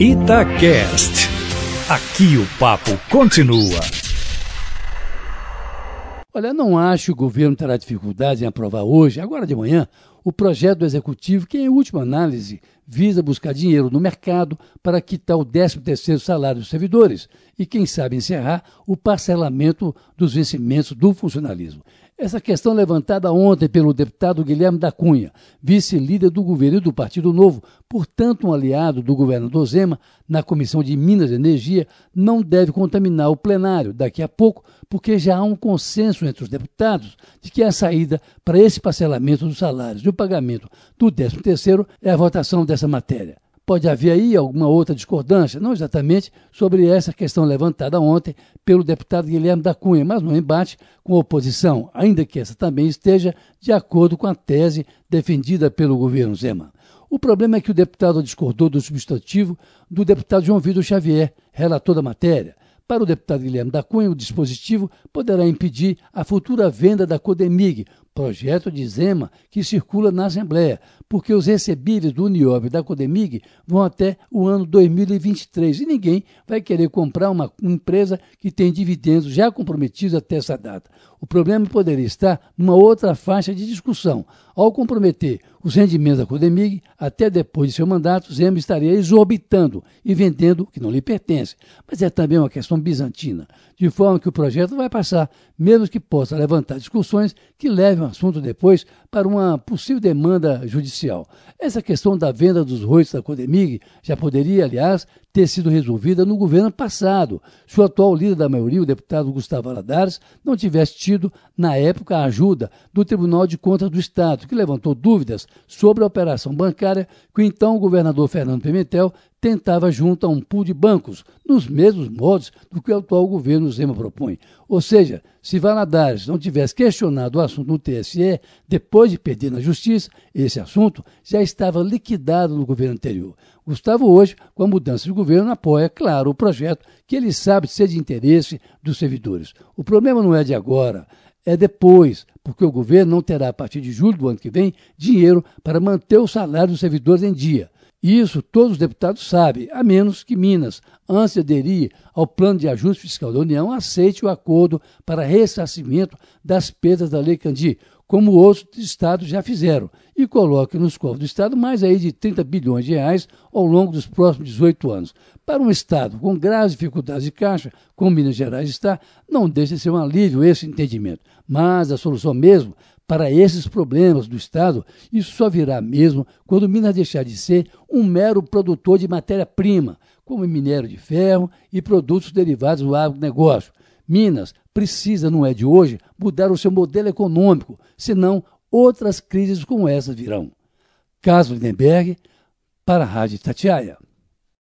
Itacast. Aqui o papo continua. Olha, não acho que o governo terá dificuldade em aprovar hoje, agora de manhã, o projeto do executivo que, em última análise, visa buscar dinheiro no mercado para quitar o 13º salário dos servidores e, quem sabe, encerrar o parcelamento dos vencimentos do funcionalismo. Essa questão levantada ontem pelo deputado Guilherme da Cunha, vice-líder do governo e do Partido Novo, portanto um aliado do governador Zema na Comissão de Minas e Energia, não deve contaminar o plenário daqui a pouco, porque já há um consenso entre os deputados de que a saída para esse parcelamento dos salários pagamento do 13º é a votação dessa matéria. Pode haver aí alguma outra discordância, não exatamente sobre essa questão levantada ontem pelo deputado Guilherme da Cunha, mas no embate com a oposição, ainda que essa também esteja de acordo com a tese defendida pelo governo Zema. O problema é que o deputado discordou do substantivo do deputado João Vitor Xavier, relator da matéria. Para o deputado Guilherme da Cunha, o dispositivo poderá impedir a futura venda da Codemig, projeto de Zema que circula na Assembleia, porque os recebíveis do Uniob e da Codemig vão até o ano 2023 e ninguém vai querer comprar uma empresa que tem dividendos já comprometidos até essa data. O problema poderia estar numa outra faixa de discussão. Ao comprometer os rendimentos da Codemig, até depois de seu mandato, Zema estaria exorbitando e vendendo o que não lhe pertence. Mas é também uma questão bizantina, de forma que o projeto vai passar, mesmo que possa levantar discussões que levem o assunto depois para uma possível demanda judicial. Essa questão da venda dos roitos da Codemig já poderia, aliás, ter sido resolvida no governo passado, se o atual líder da maioria, o deputado Gustavo Aladares, não tivesse tido, na época, a ajuda do Tribunal de Contas do Estado, que levantou dúvidas sobre a operação bancária que o então governador Fernando Pimentel tentava junto a um pool de bancos, nos mesmos modos do que o atual governo Zema propõe. Ou seja, se Valadares não tivesse questionado o assunto no TSE, depois de perder na Justiça, esse assunto já estava liquidado no governo anterior. Gustavo, hoje, com a mudança de governo, apoia, claro, o projeto que ele sabe ser de interesse dos servidores. O problema não é de agora, é depois, porque o governo não terá, a partir de julho do ano que vem, dinheiro para manter o salário dos servidores em dia. Isso todos os deputados sabem, a menos que Minas, antes de aderir ao plano de ajuste fiscal da União, aceite o acordo para ressarcimento das perdas da Lei Candi, como outros estados já fizeram, e coloque nos cofres do Estado mais aí de 30 bilhões de reais ao longo dos próximos 18 anos. Para um Estado com graves dificuldades de caixa, como Minas Gerais está, não deixa de ser um alívio esse entendimento. Mas a solução mesmo para esses problemas do Estado, isso só virá mesmo quando Minas deixar de ser um mero produtor de matéria-prima, como minério de ferro e produtos derivados do agronegócio. Minas precisa, não é de hoje, mudar o seu modelo econômico, senão outras crises como essa virão. Caso Lindenberg, para a Rádio Tatiaia.